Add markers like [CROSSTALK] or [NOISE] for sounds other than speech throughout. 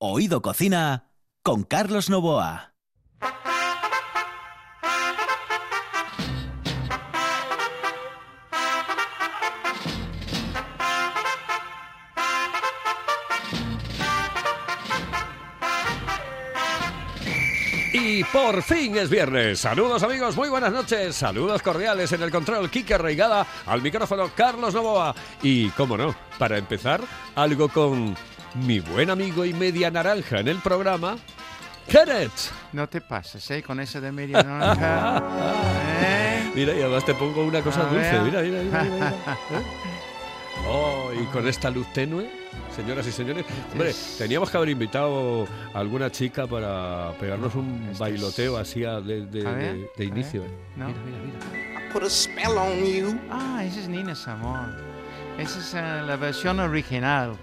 Oído Cocina con Carlos Novoa. Y por fin es viernes. Saludos amigos, muy buenas noches. Saludos cordiales en el control Kike Reigada, al micrófono Carlos Novoa. Y, cómo no, para empezar, algo con mi buen amigo y media naranja en el programa, Kenneth. No te pases, ¿eh? Con ese de media naranja. [LAUGHS] ¿eh? Mira, y además te pongo una cosa A dulce. ver. Mira, mira, mira. mira, [LAUGHS] ¿eh? Oh, y con esta luz tenue, señoras y señores. Hombre, teníamos que haber invitado a alguna chica para pegarnos un Este es- bailoteo así de, de- de- de inicio. ¿eh? No. Mira, mira, mira. put a spell on you. Ah, esa es Nina Samón. Esa es eh, la versión original.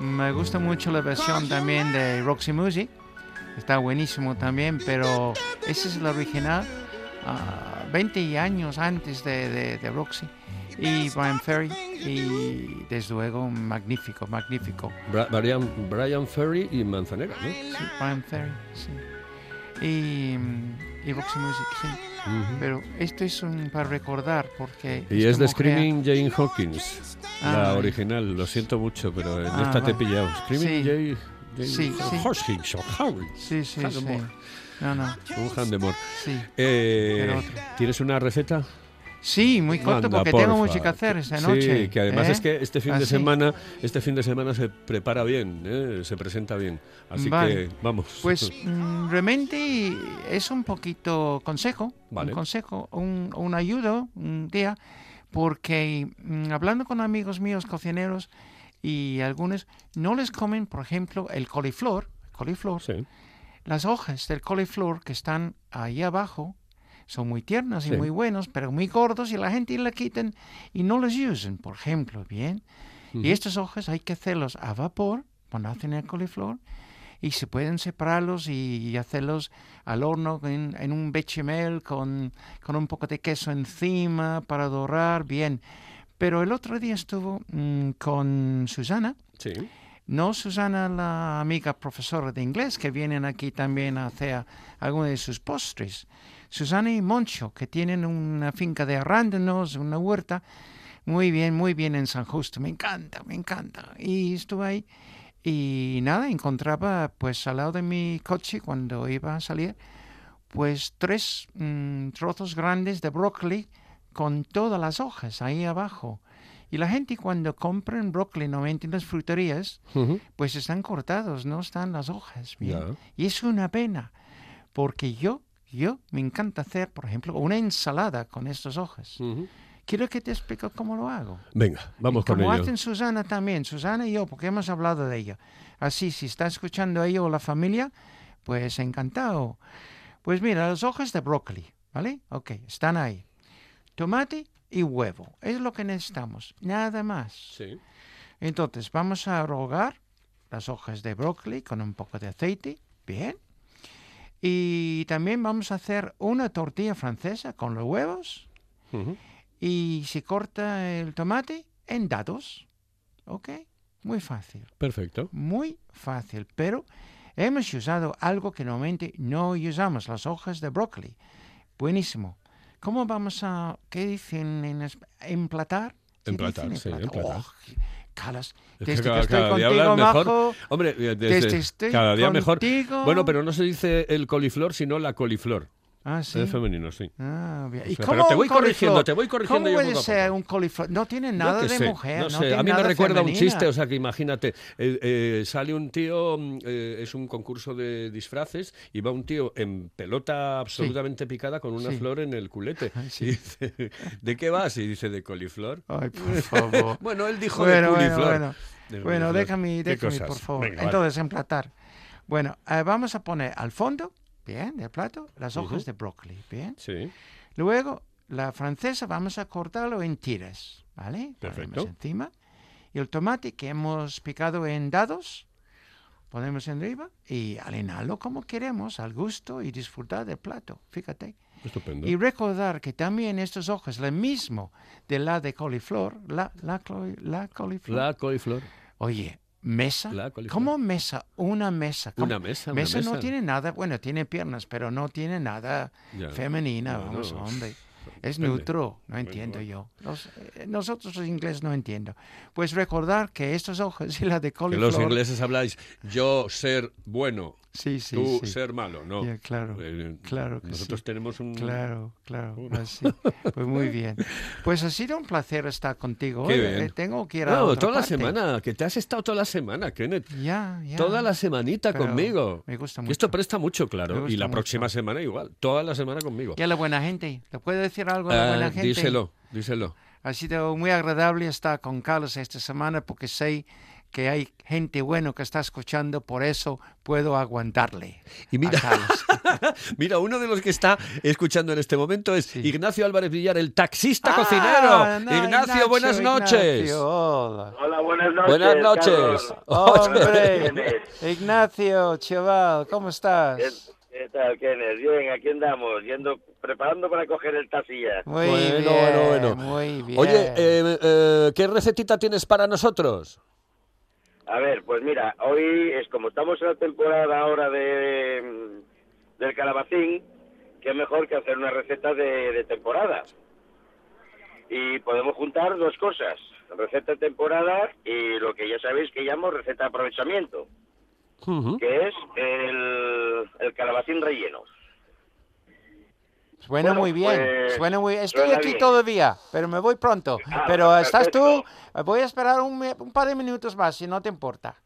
Me gusta mucho la versión también de Roxy Music. Está buenísimo también, pero esa es la original. ah, 20 años antes de, de- de Roxy. Y Brian Ferry. Y desde luego, magnífico, magnífico. Bra- Brian, Brian Ferry y Manzanera, ¿no? Sí, Brian Ferry, sí. Y, y Roxy Music, sí. Pero esto es un, para recordar porque... Y es de mujer- Screaming Jane Hawkins, Ah, la vale. original. Lo siento mucho, pero en Ah, esta te he pillado. Screaming Sí. Jane, Jane Sí. Hawkins o Harry. Sí, sí, sí. No, no, Un handemore. sí. Eh. ¿Tienes una receta? Sí, muy corto Anda, porque tengo porfa. mucho que hacer esta Sí, noche. que además ¿eh? es que este fin Ah, de sí. semana, este fin de semana se prepara bien, ¿eh? se presenta bien. Así Vale. que vamos. Pues [LAUGHS] mm, realmente es un poquito consejo, Vale. un consejo, un, un ayuda un día, porque mm, hablando con amigos míos cocineros y algunos no les comen, por ejemplo, el coliflor, coliflor, Sí. las hojas del coliflor que están ahí abajo son muy tiernas y Sí. muy buenos, pero muy gordos y la gente la quitan y no los usan, por ejemplo, ¿bien? Ujú. Y estas hojas hay que hacerlos a vapor cuando hacen el coliflor y se pueden separarlos y, hacerlos al horno en, en un bechamel con, con un poco de queso encima para dorar, bien. Pero el otro día estuvo mm, con Susana, Sí. no Susana, la amiga profesora de inglés que vienen aquí también a hacer algunos de sus postres. Susana y Moncho, que tienen una finca de arándanos, una huerta. Muy bien, muy bien en San Justo. Me encanta, me encanta. Y estuve ahí y nada, encontraba pues al lado de mi coche cuando iba a salir, pues tres mm, trozos grandes de brócoli con todas las hojas ahí abajo. Y la gente cuando compran brócoli normalmente en las fruterías, pues están cortados, no están las hojas. Bien. Y es una pena, porque yo, yo me encanta hacer, por ejemplo, una ensalada con estas hojas. Ujú. Quiero que te explique cómo lo hago. Venga, vamos con Como ello. hacen Susana también, Susana y yo, porque hemos hablado de ella. Así, si está escuchando ella o la familia, pues encantado. Pues mira, las hojas de brócoli, ¿vale? Ok, están ahí. Tomate y huevo, es lo que necesitamos, nada más. Sí. Entonces, vamos a rogar las hojas de brócoli con un poco de aceite, bien. Y también vamos a hacer una tortilla francesa con los huevos y se corta el tomate en dados. ¿Ok? Muy fácil, Perfecto. muy fácil. Pero hemos usado algo que normalmente no usamos, las hojas de brócoli. Buenísimo. ¿Cómo vamos a, qué dicen en emplatar? ¿Qué Emplatar, dicen? sí, emplatar. Oh, Carlos, Es que desde cada- estoy cada día contigo, mejor. Majo, Hombre, eh, desde, desde estoy cada día mejor. contigo- Bueno, pero no se dice el coliflor, sino la coliflor. Ah, sí. Es femenino, sí. Ah, bien. O ¿Y sea, cómo pero te voy corrigiendo, te voy corrigiendo ¿Cómo yo puede ser un coliflor? No tiene nada de sé, mujer, no no, sé, tiene a mí me recuerda un chiste, o sea que imagínate, eh, eh, sale un tío, mm, eh, es un concurso de disfraces, y va un tío en pelota absolutamente picada con una Sí. flor en el culete. [LAUGHS] Y dice, ¿de qué vas? Y dice, de coliflor. Ay, por favor. [LAUGHS] Bueno, él dijo bueno, de coliflor. bueno. Bueno, déjame, ¿Qué déjame, por favor. Venga, vale. Entonces, emplatar. Bueno, vamos a poner al fondo, bien, del plato, las hojas de brócoli, bien. Sí, Luego, la francesa vamos a cortarlo en tiras, ¿vale? Ponemos Perfecto. encima. Y el tomate que hemos picado en dados, ponemos arriba y alinarlo como queremos, al gusto y disfrutar del plato, fíjate. estupendo. Y recordar que también estas hojas, lo mismo de la de coliflor, la, la, la coliflor. La coliflor. Oye, ¿Mesa? La. ¿Cómo mesa? Una mesa. ¿Cómo? Una mesa, una Mesa no tiene nada, bueno, tiene piernas, pero no tiene nada Ya. femenina, vamos, hombre. [LAUGHS] Es depende. neutro, no entiendo yo. Los- eh, nosotros los ingleses no entiendo. Pues recordar que estos ojos y la de Que coliflor... los ingleses habláis yo ser bueno, Sí, sí, tú sí. ser malo, no. Ya, claro, Eh, claro que Nosotros sí. tenemos un... Claro, claro, así. Pues muy bien. Pues ha sido un placer estar contigo. Qué bien. Eh, Tengo que ir a No, otra toda la parte. semana, que te has estado toda la semana, Kenneth. Ya, ya. Toda la semanita Pero conmigo. Me gusta mucho. esto presta mucho, claro. Y la mucho. próxima semana igual. Toda la semana conmigo. Y a la buena gente. ¿Le puedo decir algo a la Ah, buena gente? díselo, díselo. Ha sido muy agradable estar con Carlos esta semana porque sé que hay gente buena que está escuchando, por eso puedo aguantarle. Y mira-. [LAUGHS] Mira, uno de los que está escuchando en este momento es Sí. Ignacio Álvarez Villar, el taxista Ah, cocinero. no, Ignacio, buenas noches. Ignacio, hola. Hola, buenas noches. Buenas noches. Hombre, Ignacio, chaval, ¿cómo ¿Qué, estás? qué tal, Kenneth? Bien, aquí andamos, yendo, preparando para coger el taxi ya. Muy Bueno, bien, bueno, bueno. muy bien. Oye, eh, eh, ¿qué recetita tienes para nosotros? A ver, pues mira, hoy es como estamos en la temporada ahora de del calabacín, qué mejor que hacer una receta de, de temporada. Y podemos juntar dos cosas, receta de temporada y lo que ya sabéis que llamo receta de aprovechamiento, que es el, el calabacín relleno. Suena Bueno, muy bien, pues, suena muy Estoy suena aquí bien. todavía, pero me voy pronto. Ah, pero estás tú, perfecto. voy a esperar un, un par de minutos más, si no te importa.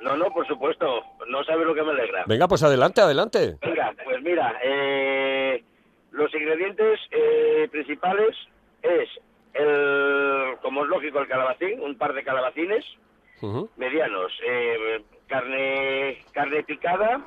No, no, por supuesto, no sabe lo que me alegra. Venga, pues adelante, adelante. Venga, pues mira, eh, los ingredientes eh, principales es, el, como es lógico, el calabacín, un par de calabacines Ujú. medianos, eh, carne, carne picada,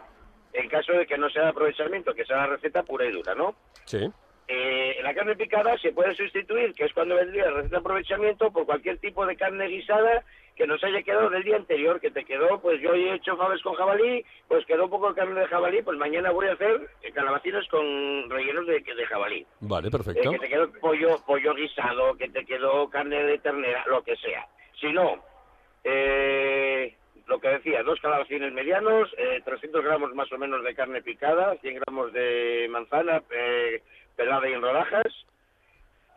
en caso de que no sea de aprovechamiento, que sea la receta pura y dura, ¿no? Sí. Eh, la carne picada se puede sustituir, que es cuando vendría la receta de aprovechamiento, por cualquier tipo de carne guisada que nos haya quedado del día anterior, que te quedó, pues yo he hecho faves con jabalí, pues quedó un poco de carne de jabalí, pues mañana voy a hacer eh, calabacines con rellenos de, de jabalí. Vale, Eh, perfecto. que te quedó pollo, pollo guisado, que te quedó carne de ternera, lo que sea. Si no, eh, lo que decía, dos calabacines medianos, eh, 300 gramos más o menos de carne picada, 100 gramos de manzana eh, pelada y en rodajas,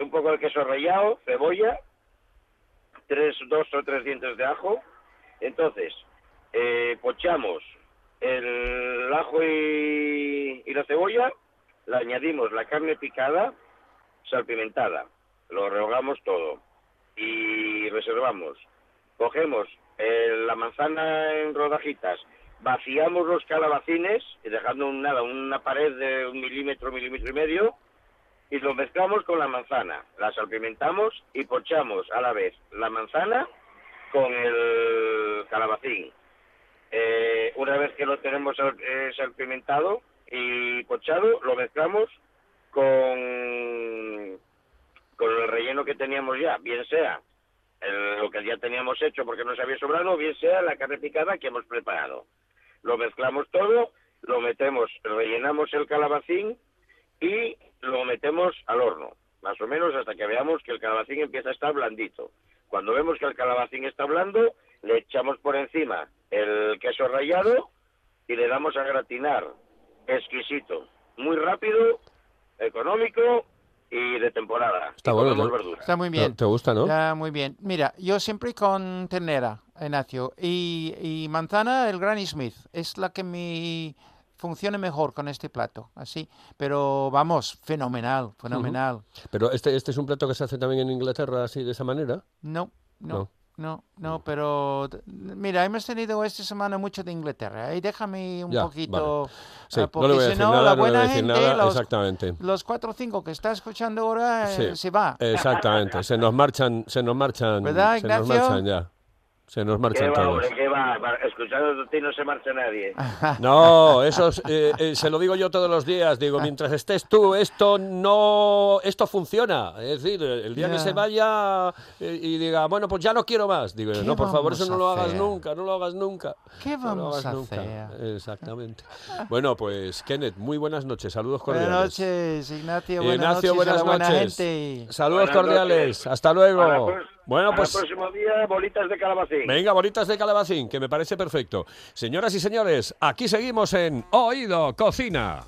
un poco de queso rallado, cebolla, tres, dos o tres dientes de ajo. Entonces, eh, pochamos el ajo y, y la cebolla, le añadimos la carne picada, salpimentada, lo rehogamos todo y reservamos. Cogemos eh, la manzana en rodajitas, vaciamos los calabacines, dejando un- nada, una pared de un milímetro, milímetro y medio, y lo mezclamos con la manzana. La salpimentamos y pochamos a la vez la manzana con el calabacín. Eh, una vez que lo tenemos eh, salpimentado y pochado, lo mezclamos con, con el relleno que teníamos ya, bien sea el- lo que ya teníamos hecho porque nos había sobrado, bien sea la carne picada que hemos preparado. Lo mezclamos todo, lo metemos, rellenamos el calabacín y lo metemos al horno, más o menos hasta que veamos que el calabacín empieza a estar blandito. Cuando vemos que el calabacín está blando, le echamos por encima el queso rallado y le damos a gratinar. Exquisito, muy rápido, económico y de temporada. Está bueno. Está muy ¿Te, bien. te gusta, no? Ya, muy bien. Mira, yo siempre con ternera, Ignacio, y, y manzana, el Granny Smith, es la que me funciona mejor con este plato, así. Pero vamos, fenomenal, fenomenal. Pero este, este es un plato que se hace también en Inglaterra así de esa manera. No, No. no, no, no, pero mira, hemos tenido esta semana mucho de Inglaterra. Y déjame un Ya, poquito, Sí, eh, porque si no, nada, la buena gente, nada, los, exactamente. los cuatro o cinco que está escuchando ahora, eh, se va. Exactamente, se nos marchan, se nos marchan, ¿Verdad, se nos marchan ya. Se nos ¿Qué marchan va, todos. hombre? ¿Qué va? Escuchando a ti no se marcha nadie. [LAUGHS] No, eso es, eh, eh, se lo digo yo todos los días. Digo, mientras estés tú, esto no, esto funciona. Es decir, el día que Ya. se vaya eh, y diga, bueno, pues ya no quiero más. Digo, ¿Qué no, por favor, eso no lo hagas nunca, no lo hagas nunca. ¿Qué No lo vamos hagas a nunca. hacer? Exactamente. Bueno, pues Kenneth, muy buenas noches, saludos cordiales. Buenas noches, Ignacio. Buenas Ignacio, noches buenas la buena noches. gente. Saludos Buenas cordiales. noches. Hasta luego. Bueno, Para pues... el próximo día, bolitas de calabacín. Venga, bolitas de calabacín, que me parece perfecto. Señoras y señores, aquí seguimos en Oído Cocina.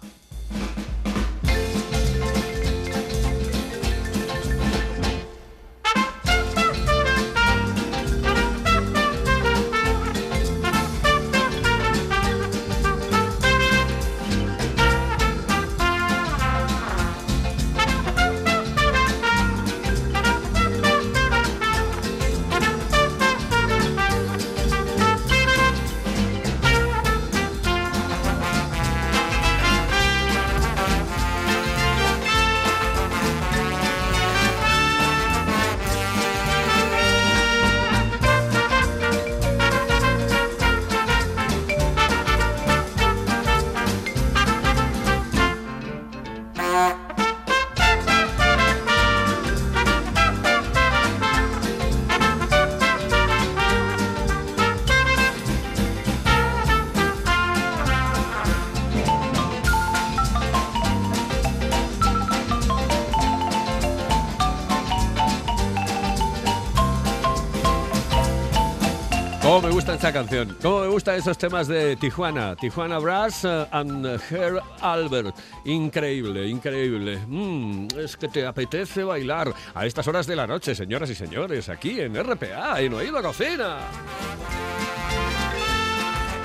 Esta canción? ¿Cómo me gustan esos temas de Tijuana? Tijuana Brass eh, and Her Albert. Increíble, increíble. Mm, es que te apetece bailar a estas horas de la noche, señoras y señores, aquí en RPA, en Oído Cocina.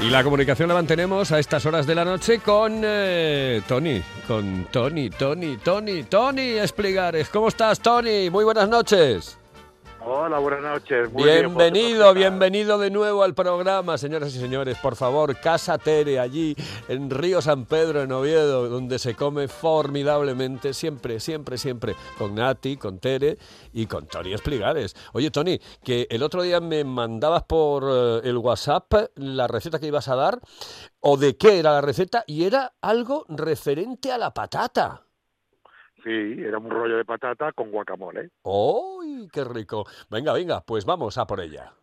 Y la comunicación la mantenemos a estas horas de la noche con eh, Tony, con Tony, Tony, Tony, Tony Espligares. ¿Cómo estás, Tony? Muy buenas noches. Hola, buenas noches. Muy bienvenido, bienvenido de nuevo al programa, señoras y señores. Por favor, Casa Tere, allí en Río San Pedro, en Oviedo, donde se come formidablemente, siempre, siempre, siempre, con Nati, con Tere y con Tony Espligares. Oye, Tony, que el otro día me mandabas por eh, el WhatsApp la receta que ibas a dar, o de qué era la receta, y era algo referente a la patata. Sí, era un rollo de patata con guacamole. ¡Uy, qué rico! Venga, venga, pues vamos a por ella.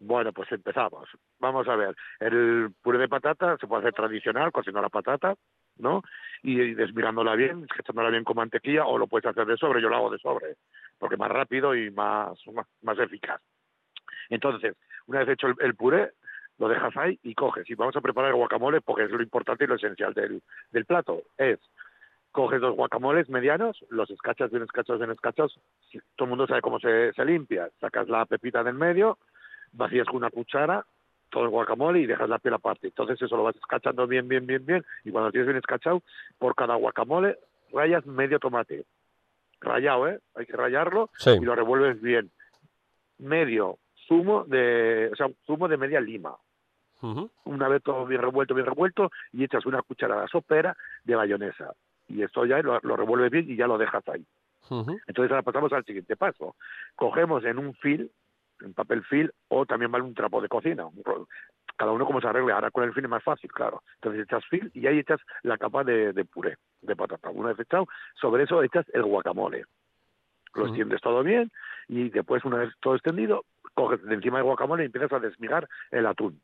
Bueno, pues empezamos. Vamos a ver. El puré de patata se puede hacer tradicional, cocinando la patata, ¿no? Y desmirándola bien, echándola bien con mantequilla, o lo puedes hacer de sobre, yo lo hago de sobre, porque más rápido y más, más, más eficaz. Entonces, una vez hecho el, el, puré, lo dejas ahí y coges. Y vamos a preparar el guacamole porque es lo importante y lo esencial del, del plato. Es coges dos guacamoles medianos, los escachas bien escachos, bien escachos, todo el mundo sabe cómo se, se limpia, sacas la pepita del medio, vacías con una cuchara todo el guacamole y dejas la piel aparte. Entonces eso lo vas escachando bien, bien, bien, bien, y cuando tienes bien escachado, por cada guacamole rayas medio tomate. Rayado, ¿eh? Hay que rayarlo sí. y lo revuelves bien. Medio zumo de, o sea, zumo de media lima. Uh -huh. Una vez todo bien revuelto, bien revuelto, y echas una cucharada sopera de mayonesa y esto ya lo, lo revuelves bien y ya lo dejas ahí. Uh -huh. Entonces ahora pasamos al siguiente paso. Cogemos en un fil, en papel fil, o también vale un trapo de cocina. Cada uno como se arregle. Ahora con el fil es más fácil, claro. Entonces echas fil y ahí echas la capa de, de puré de patata. Una vez echado, sobre eso echas el guacamole. Lo uh -huh. extiendes todo bien y después, una vez todo extendido, coges de encima del guacamole y empiezas a desmigar el atún.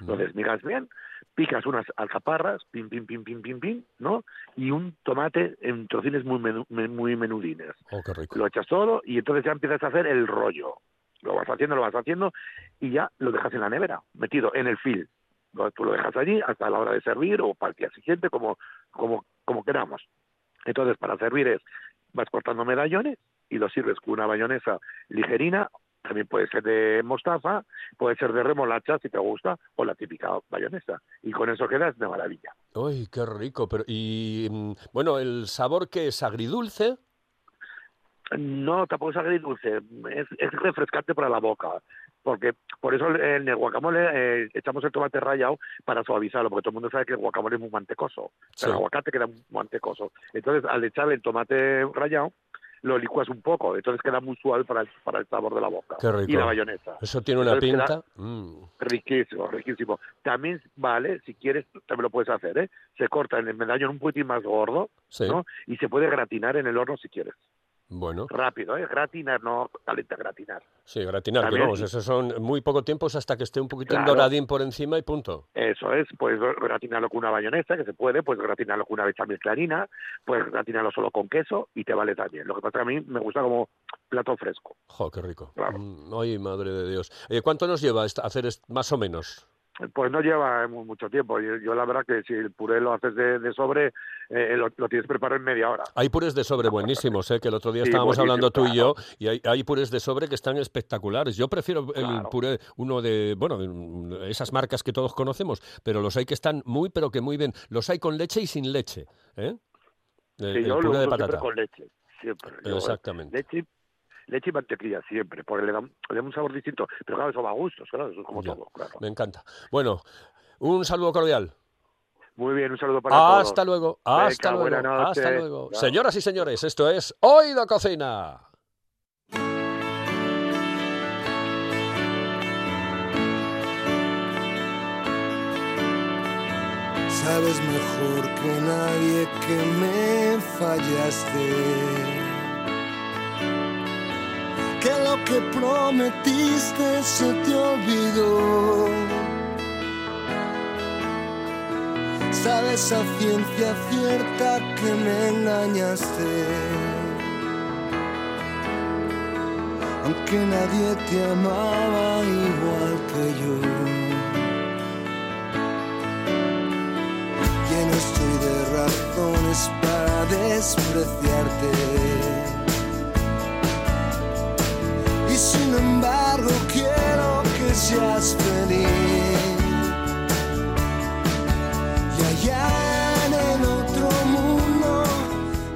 Lo desmigas bien, picas unas alcaparras, pim, pim, pim, pim, pim, pim, ¿no? Y un tomate en trocines muy, menu, muy menudines. Oh, qué rico. Lo echas todo y entonces ya empiezas a hacer el rollo. Lo vas haciendo, lo vas haciendo y ya lo dejas en la nevera, metido en el fil. Tú lo dejas allí hasta la hora de servir o para el día siguiente, como, como, como queramos. Entonces, para servir es, vas cortando medallones y lo sirves con una bayonesa ligerina también puede ser de mostaza, puede ser de remolacha si te gusta, o la típica bayonesa. Y con eso quedas de maravilla. ¡Uy, qué rico! Pero, y bueno, ¿el sabor que es agridulce? No, tampoco es agridulce, es, es refrescante para la boca. Porque por eso en el guacamole eh, echamos el tomate rallado para suavizarlo, porque todo el mundo sabe que el guacamole es muy mantecoso. Sí. El aguacate queda muy mantecoso. Entonces, al echar el tomate rallado, lo licuas un poco, entonces queda muy suave para el, para el sabor de la boca. Qué rico. Y la bayonesa. Eso tiene una Entonces pinta. Mm. Riquísimo, riquísimo. También vale, si quieres, también lo puedes hacer, ¿eh? Se corta en el medallón un poquitín más gordo, Sí. ¿no? Y se puede gratinar en el horno si quieres. Bueno. Rápido, ¿eh? Gratinar, no caliente, gratinar. Sí, gratinar, que También- vamos, esos son muy poco tiempos hasta que esté un poquito Claro. doradín por encima y punto. Eso es, pues gratinarlo con una bayonesa, que se puede, pues gratinarlo con una bechamel clarina, pues gratinarlo solo con queso y te vale también. Lo que pasa que a mí me gusta como plato fresco. Jo, qué rico. Claro. Mm, Ay, madre de Dios. Eh, ¿Cuánto nos lleva hacer más o menos? Pues no lleva mu- mucho tiempo. Yo, yo la verdad que si el puré lo haces de, de sobre, eh, lo, lo tienes preparado en media hora. Hay purés de sobre buenísimos, ¿eh? que el otro día Sí, estábamos hablando tú y yo, y hay, hay purés de sobre que están espectaculares. Yo prefiero el Claro. puré, uno de, bueno, mm, esas marcas que todos conocemos, pero los hay que están muy, pero que muy bien. Los hay con leche y sin leche. ¿eh? El, Sí, el yo puré de uso patata. con leche, siempre. Yo, Exactamente. leche, leche y mantequilla siempre, porque le da, le da un sabor distinto. Pero claro, eso va a gustos, claro, eso es como Ya. todo, claro. Me encanta. Bueno, un saludo cordial. Muy bien, un saludo para todos. Hasta luego, Venga, hasta luego, buena noche. hasta luego. Señoras y señores, esto es Oído Cocina. Sabes mejor que nadie que me fallaste. Que lo que prometiste se te olvidó. Sabes a ciencia cierta que me engañaste. Aunque nadie te amaba igual que yo. lleno estoy de razones para despreciarte. Y sin embargo quiero que seas feliz. Y allá en el otro mundo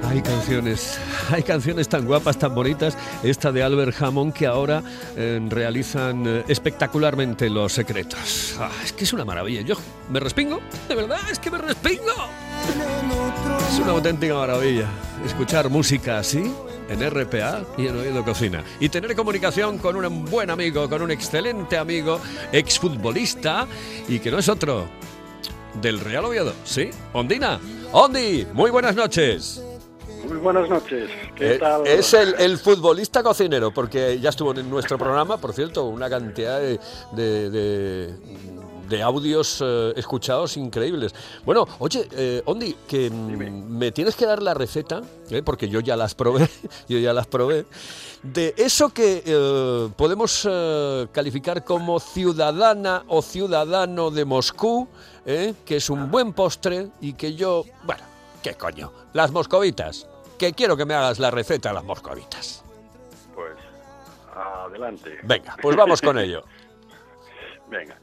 Hay canciones, hay canciones tan guapas, tan bonitas. Esta de Albert Hammond que ahora eh, realizan eh, espectacularmente los secretos. Ah, es que es una maravilla. Yo me respingo, de verdad, es que me respingo. Es una auténtica maravilla escuchar música así en RPA y en Oído Cocina. Y tener comunicación con un buen amigo, con un excelente amigo, exfutbolista y que no es otro del Real Oviedo, ¿sí? Ondina. Ondi, muy buenas noches. Muy buenas noches. ¿Qué Eh, tal? Es el, el futbolista cocinero, porque ya estuvo en nuestro programa, por cierto, una cantidad de, de- de- de audios eh, escuchados increíbles. Bueno, oye, eh, Ondi, que mm, me tienes que dar la receta, eh, porque yo ya las probé, [LAUGHS] yo ya las probé, de eso que podemos calificar como ciudadana o ciudadano de Moscú, que es un buen postre y que yo, bueno, ¿qué coño? Las moscovitas, que quiero que me hagas la receta de las moscovitas. Pues adelante. Venga, pues vamos con ello. [LAUGHS] Venga.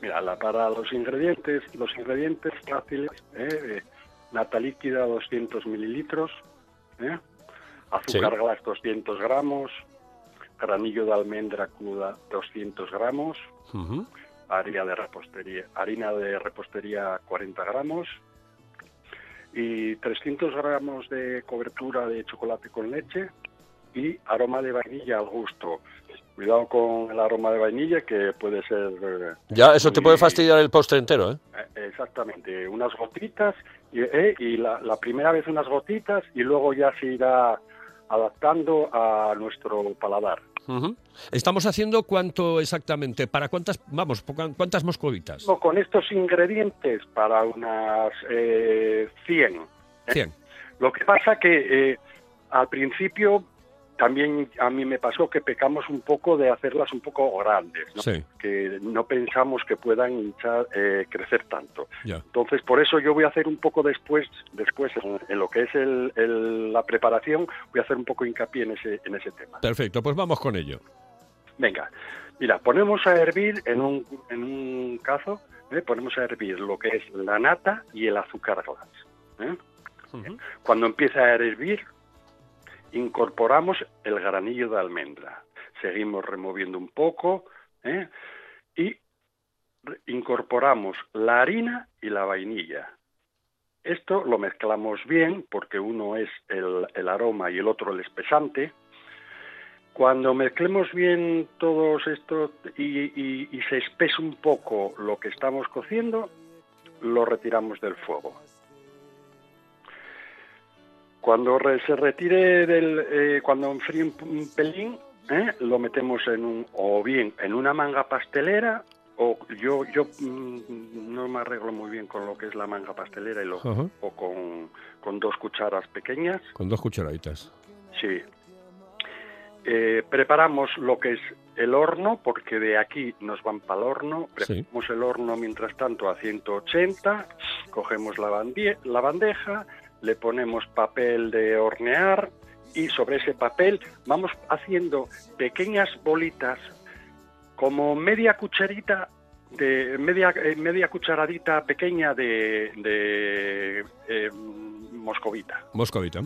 Mira, la- para los ingredientes, los ingredientes fáciles, ¿eh? Eh, nata líquida 200 mililitros, ¿eh? azúcar Sí. glass 200 gramos, granillo de almendra cruda 200 gramos, harina de repostería, harina de repostería 40 gramos y 300 gramos de cobertura de chocolate con leche y aroma de vainilla al gusto. Cuidado con el aroma de vainilla que puede ser eh, Ya, eso te muy- puede fastidiar el postre entero, ¿eh? eh, exactamente unas gotitas y, eh, y la, la primera vez unas gotitas y luego ya se irá adaptando a nuestro paladar. Ujú. Estamos haciendo cuánto exactamente, para cuántas, vamos, cuántas moscovitas. No, Con estos ingredientes para unas eh, 100. ¿eh? 100. Lo que pasa que eh, al principio también a mí me pasó que pecamos un poco de hacerlas un poco grandes, ¿no? Sí, que no pensamos que puedan hinchar, eh, crecer tanto. Entonces, por eso yo voy a hacer un poco después, después en, en lo que es el- el- la preparación, voy a hacer un poco hincapié en ese, en ese tema. Perfecto, pues vamos con ello. Venga, mira, ponemos a hervir en un, en un cazo, ¿eh? ponemos a hervir lo que es la nata y el azúcar glass. ¿eh? Cuando empieza a hervir, incorporamos el granillo de almendra. Seguimos removiendo un poco ¿eh? y incorporamos la harina y la vainilla. Esto lo mezclamos bien porque uno es el, aroma y el otro el espesante. Cuando mezclemos bien todos estos y, y- y se espese un poco lo que estamos cociendo, lo retiramos del fuego. Cuando re- se retire del, eh, cuando enfríe un, un pelín, ¿eh? lo metemos en un, o bien en una manga pastelera, o yo, yo mm, no me arreglo muy bien con lo que es la manga pastelera y lo, o con, con dos cucharas pequeñas, Con dos cucharaditas. sí. Eh, preparamos lo que es el horno, porque de aquí nos van para el horno. Sí. Preparamos el horno mientras tanto a 180, cogemos la, la bandeja, le ponemos papel de hornear y sobre ese papel vamos haciendo pequeñas bolitas como media cucharita de media eh, media cucharadita pequeña de, de eh, moscovita Moscovita.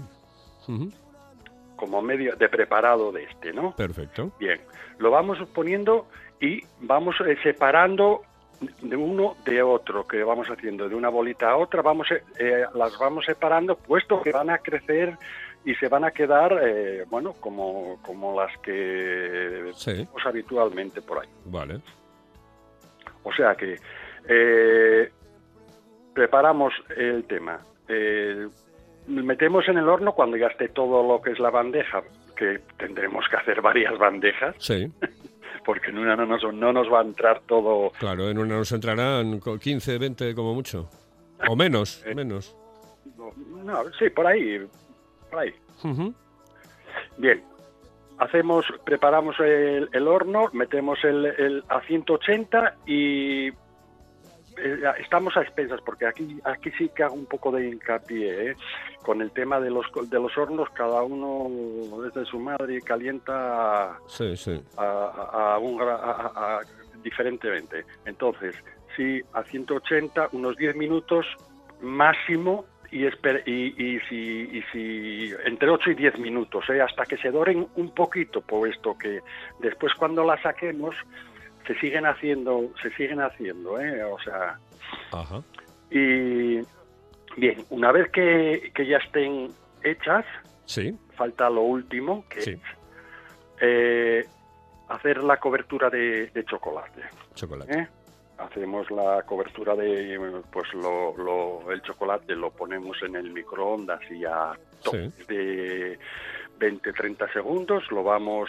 Como medio de preparado de este, ¿no? Perfecto. Bien, lo vamos poniendo y vamos eh, separando de uno de otro, que vamos haciendo de una bolita a otra, vamos eh, eh, las vamos separando, puesto que van a crecer y se van a quedar, eh, bueno, como, como las que Sí. vemos habitualmente por ahí. Vale. O sea que eh, preparamos el tema. Eh, metemos en el horno cuando ya esté todo lo que es la bandeja, que tendremos que hacer varias bandejas, Sí. [LAUGHS] porque en una no nos, no nos va a entrar todo. Claro, en una nos entrarán con 15, 20 como mucho. O menos, [LAUGHS] Eh. menos. No, sí, por ahí. Por ahí. Bien. Hacemos, preparamos el, el horno, metemos el, el a 180 y estamos a expensas porque aquí aquí sí que hago un poco de hincapié ¿eh? con el tema de los de los hornos cada uno desde su madre calienta Sí, sí. a, a- a un a- diferentemente entonces sí a 180 unos 10 minutos máximo y, esper- y, y si, y si entre 8 y 10 minutos ¿eh? hasta que se doren un poquito puesto que después cuando la saquemos se siguen haciendo se siguen haciendo ¿eh? o sea Ajá. y bien una vez que, que ya estén hechas Sí, falta lo último que Sí. es eh, hacer la cobertura de, de chocolate chocolate. ¿eh? hacemos la cobertura de pues lo, lo- el chocolate lo ponemos en el microondas y a toques de 20 30 segundos lo vamos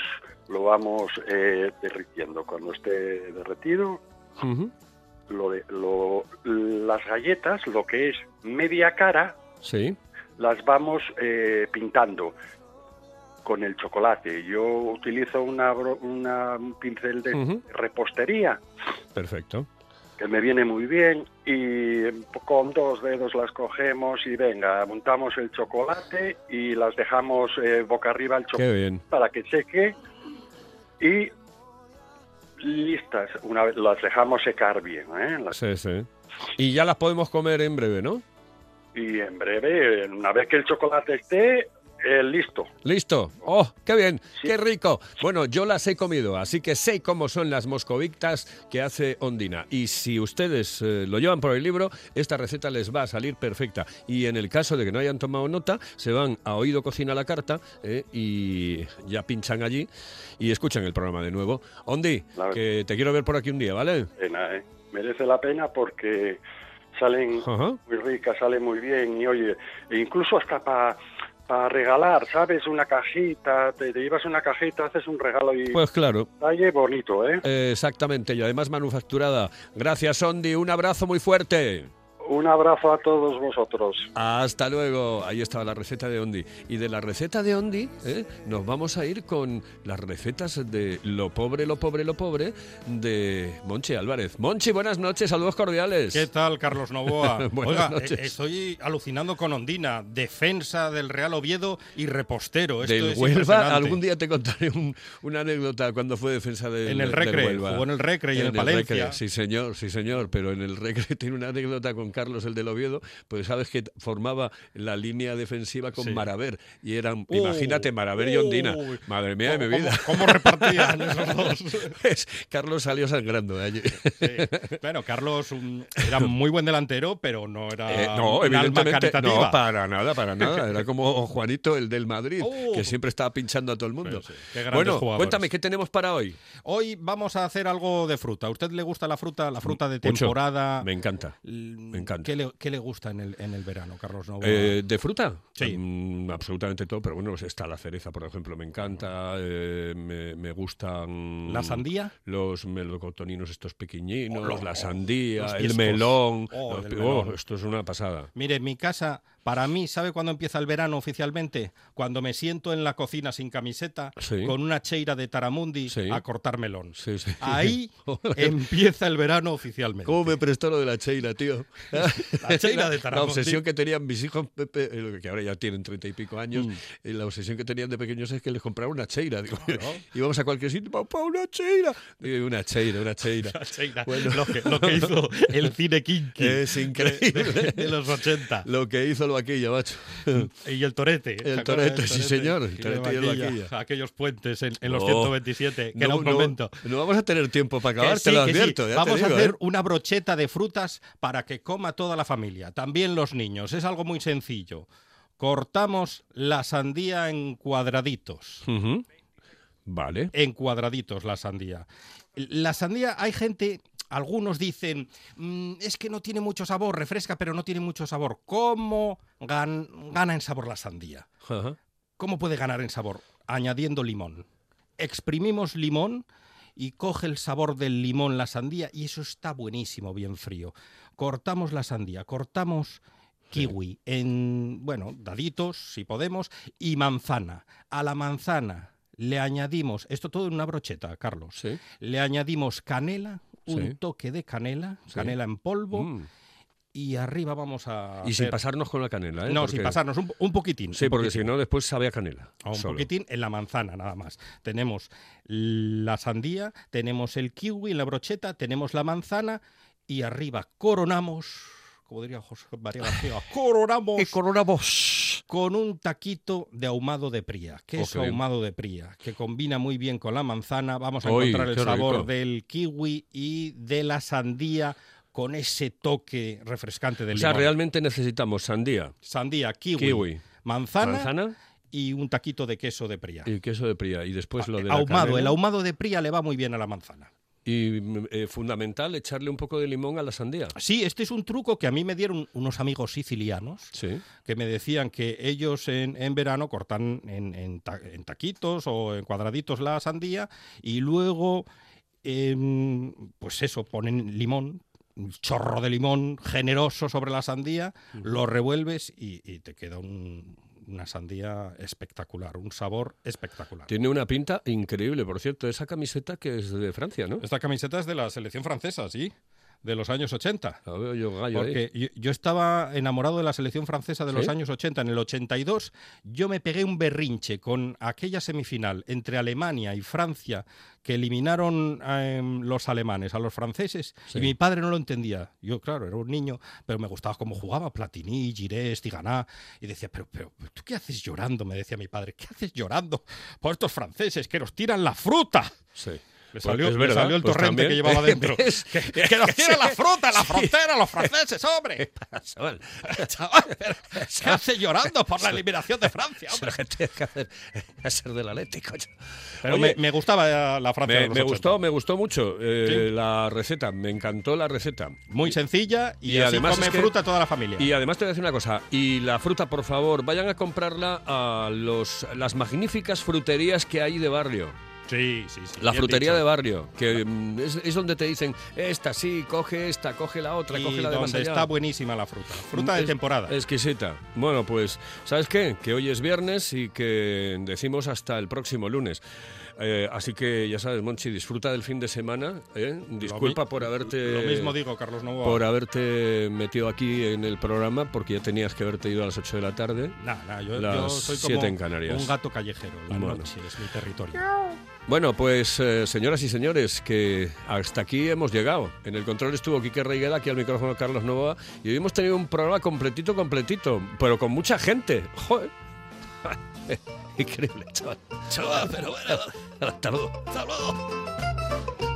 lo vamos eh, derritiendo. Cuando esté derretido lo de, lo, las galletas lo que es media cara Sí, las vamos eh, pintando con el chocolate. Yo utilizo una, una- un pincel de repostería. Perfecto. Que me viene muy bien y con dos dedos las cogemos y venga, montamos el chocolate y las dejamos eh, boca arriba el chocolate para que seque y listas. Una vez las dejamos secar bien, ¿eh? Las- Sí, sí. Y ya las podemos comer en breve, ¿no? y en breve, una vez que el chocolate esté eh, listo. Listo. ¡Oh, qué bien! Sí. ¡Qué rico! Bueno, yo las he comido, así que sé cómo son las moscovitas que hace Ondina. Y si ustedes eh, lo llevan por el libro, esta receta les va a salir perfecta. Y en el caso de que no hayan tomado nota, se van a Oído Cocina la Carta eh, y ya pinchan allí y escuchan el programa de nuevo. Ondi, que te quiero ver por aquí un día, ¿vale? pena, ¿eh? Merece la pena porque salen Ajá. muy ricas, salen muy bien y oye, e incluso hasta para regalar, ¿sabes? Una cajita, te, te llevas una cajita, haces un regalo y Pues claro. detalle bonito, ¿eh? Eh, Exactamente, y además manufacturada. Gracias, Ondi. Un abrazo muy fuerte. Un abrazo a todos vosotros. Hasta luego. Ahí estaba la receta de Ondi. Y de la receta de Ondi ¿eh? nos vamos a ir con las recetas de lo pobre, lo pobre, lo pobre de Monchi Álvarez. Monchi, buenas noches, saludos cordiales. ¿Qué tal, Carlos Novoa? [LAUGHS] Buenas Oiga, noches. eh, estoy alucinando con Ondina, defensa del Real Oviedo y repostero. Esto Del es Huelva, algún día te contaré un- una anécdota cuando fue defensa del, En el del Recre, Huelva. jugó en el Recre y en el Palencia. Recre, sí, señor, sí, señor, pero en el Recre [LAUGHS] tiene una anécdota con Carlos, el del Oviedo, pues sabes que formaba la línea defensiva con Sí. Maraver, y eran, Uh, imagínate, Maraver y Ondina, madre mía de mi ¿Cómo- vida. ¿Cómo, cómo repartían esos [LAUGHS] dos? Carlos salió sangrando de allí. Sí. Bueno, Carlos un- era muy buen delantero, pero no era Eh, no, un evidentemente, no, para nada, para nada. Era como Juanito, el del Madrid, Oh. que siempre estaba pinchando a todo el mundo. Pues sí, bueno, jugadores. cuéntame, ¿qué tenemos para hoy? Hoy vamos a hacer algo de fruta. ¿A usted le gusta la fruta? La fruta de Mucho. temporada. Me encanta. me encanta. ¿Qué le, qué le gusta en el, en el verano, Carlos Novoa? Eh, ¿De fruta? Sí. Mm, absolutamente todo, pero bueno, está la cereza, por ejemplo, me encanta, eh, me, me gustan... ¿La sandía? Los melocotoninos estos pequeñinos, Oh, la sandía, el melón. Oh, los el melón. oh, esto es una pasada. Mire, en mi casa, para mí, ¿sabe cuándo empieza el verano oficialmente? Cuando me siento en la cocina sin camiseta, Sí. con una cheira de Taramundi Sí. a cortar melón. Sí. Ahí [LAUGHS] empieza el verano oficialmente. ¿Cómo me prestó lo de la cheira, tío? [LAUGHS] La cheira de [LAUGHS] La Taramundi. obsesión que tenían mis hijos, Pepe, eh, que ahora ya tienen treinta y pico años, Mm. y la obsesión que tenían de pequeños es que les compraban una cheira. Digo, Claro. íbamos a cualquier sitio, papá, una cheira. Digo, una cheira, una cheira. La cheira, Bueno. lo, que, lo que hizo el cine kinky Es increíble. de, de los 80. Lo que hizo el vaquilla, macho. [LAUGHS] Y el torete. ¿se El torete, sí, señor, el torete y el Vaquilla, vaquilla. Aquellos puentes en, en los No. 127, que era un no, convento. No vamos a tener tiempo para acabar, sí, te lo sí. advierto. te Vamos a hacer ¿eh? una brocheta de frutas para que coma toda la familia, también los niños. Es algo muy sencillo. Cortamos la sandía en cuadraditos. Vale. En cuadraditos la sandía. La sandía, hay gente, algunos dicen, "Mm, es que no tiene mucho sabor, refresca, pero no tiene mucho sabor. ¿Cómo gan- gana en sabor la sandía? ¿Cómo puede ganar en sabor? Añadiendo limón. Exprimimos limón y coge el sabor del limón la sandía y eso está buenísimo, bien frío. Cortamos la sandía, cortamos kiwi en, bueno, daditos, si podemos, y manzana. A la manzana le añadimos, esto todo en una brocheta, Carlos, Sí. le añadimos canela, un Sí. toque de canela, Sí. canela en polvo, Mm. y arriba vamos a... Y sin pasarnos con la canela, ¿eh? No, Porque- sin pasarnos, un, un poquitín. Sí, un porque si no, después sabe a canela. Un solo. poquitín en la manzana nada más. Tenemos la sandía, tenemos el kiwi en la brocheta, tenemos la manzana y arriba coronamos, como diría José María García, [LAUGHS] coronamos coronamos. Con un taquito de ahumado de pría, queso Ok. ahumado de pría, que combina muy bien con la manzana. Vamos a encontrar el sabor rico. del kiwi y de la sandía con ese toque refrescante del O sea, limón. realmente necesitamos sandía, Sandía, kiwi, kiwi, manzana, manzana y un taquito de queso de pría. y queso de pría. Y después lo de la ahumado, el ahumado de pría le va muy bien a la manzana. Y eh, fundamental, echarle un poco de limón a la sandía. Sí, este es un truco que a mí me dieron unos amigos sicilianos Sí. que me decían que ellos en, en verano cortan en, en ta- en taquitos o en cuadraditos la sandía y luego, em, pues eso, ponen limón, un chorro de limón generoso sobre la sandía, lo revuelves y, y te queda un- una sandía espectacular, un sabor espectacular. Tiene una pinta increíble, por cierto. Esa camiseta que es de Francia, ¿no? Esta camiseta es de la selección francesa, sí, de los años 80. La veo yo gallo ahí. Porque yo, yo estaba enamorado de la selección francesa de los ¿Sí? años 80. En el 82 yo me pegué un berrinche con aquella semifinal entre Alemania y Francia que eliminaron em, los alemanes a los franceses Sí. y mi padre no lo entendía. Yo, claro, era un niño, pero me gustaba cómo jugaba Platini, Girés, Tiganá y decía, pero, pero, ¿tú qué haces llorando? Me decía mi padre, ¿qué haces llorando por estos franceses que nos tiran la fruta? Sí. Le Pues salió, verdad, salió el pues torrente que llevaba [LAUGHS] dentro. Que, que nos [LAUGHS] tiran la fruta la frontera los franceses, hombre. [LAUGHS] Chaval, pero ¿qué hace llorando por la eliminación de Francia? hombre? que tienes que hacer es ser del Atlético. Pero Oye, me, me gustaba la Francia de Me, los me 80. gustó, me gustó mucho eh, Sí. la receta, me encantó la receta. Muy sencilla y, Y así además come es que- fruta toda la familia. Y además te voy a decir una cosa, y la fruta, por favor, vayan a comprarla a los, las magníficas fruterías que hay de barrio. Sí, sí, sí. La frutería de barrio, que mm, es, es donde te dicen, esta sí, coge esta, coge la otra, Y coge la de donde allá". está buenísima la fruta. Fruta de temporada. Exquisita. Bueno, pues, ¿sabes qué? Que hoy es viernes y que decimos hasta el próximo lunes. Eh, así que ya sabes, Monchi, disfruta del fin de semana. ¿eh? Disculpa por haberte. Lo mismo digo, Carlos Novoa. por haberte metido aquí en el programa, porque ya tenías que haberte ido a las 8 de la tarde. Nah, nah, yo, Las yo soy como siete en Canarias. un gato callejero. La Bueno. noche es mi territorio. Bueno, pues eh, señoras y señores, que hasta aquí hemos llegado. En el control estuvo Quique Reiguela, aquí al micrófono Carlos Novoa, y hoy hemos tenido un programa completito, completito, pero con mucha gente. Joder. [LAUGHS] Increíble, chaval. Chaval, pero bueno. [LAUGHS] Hasta luego. Hasta luego.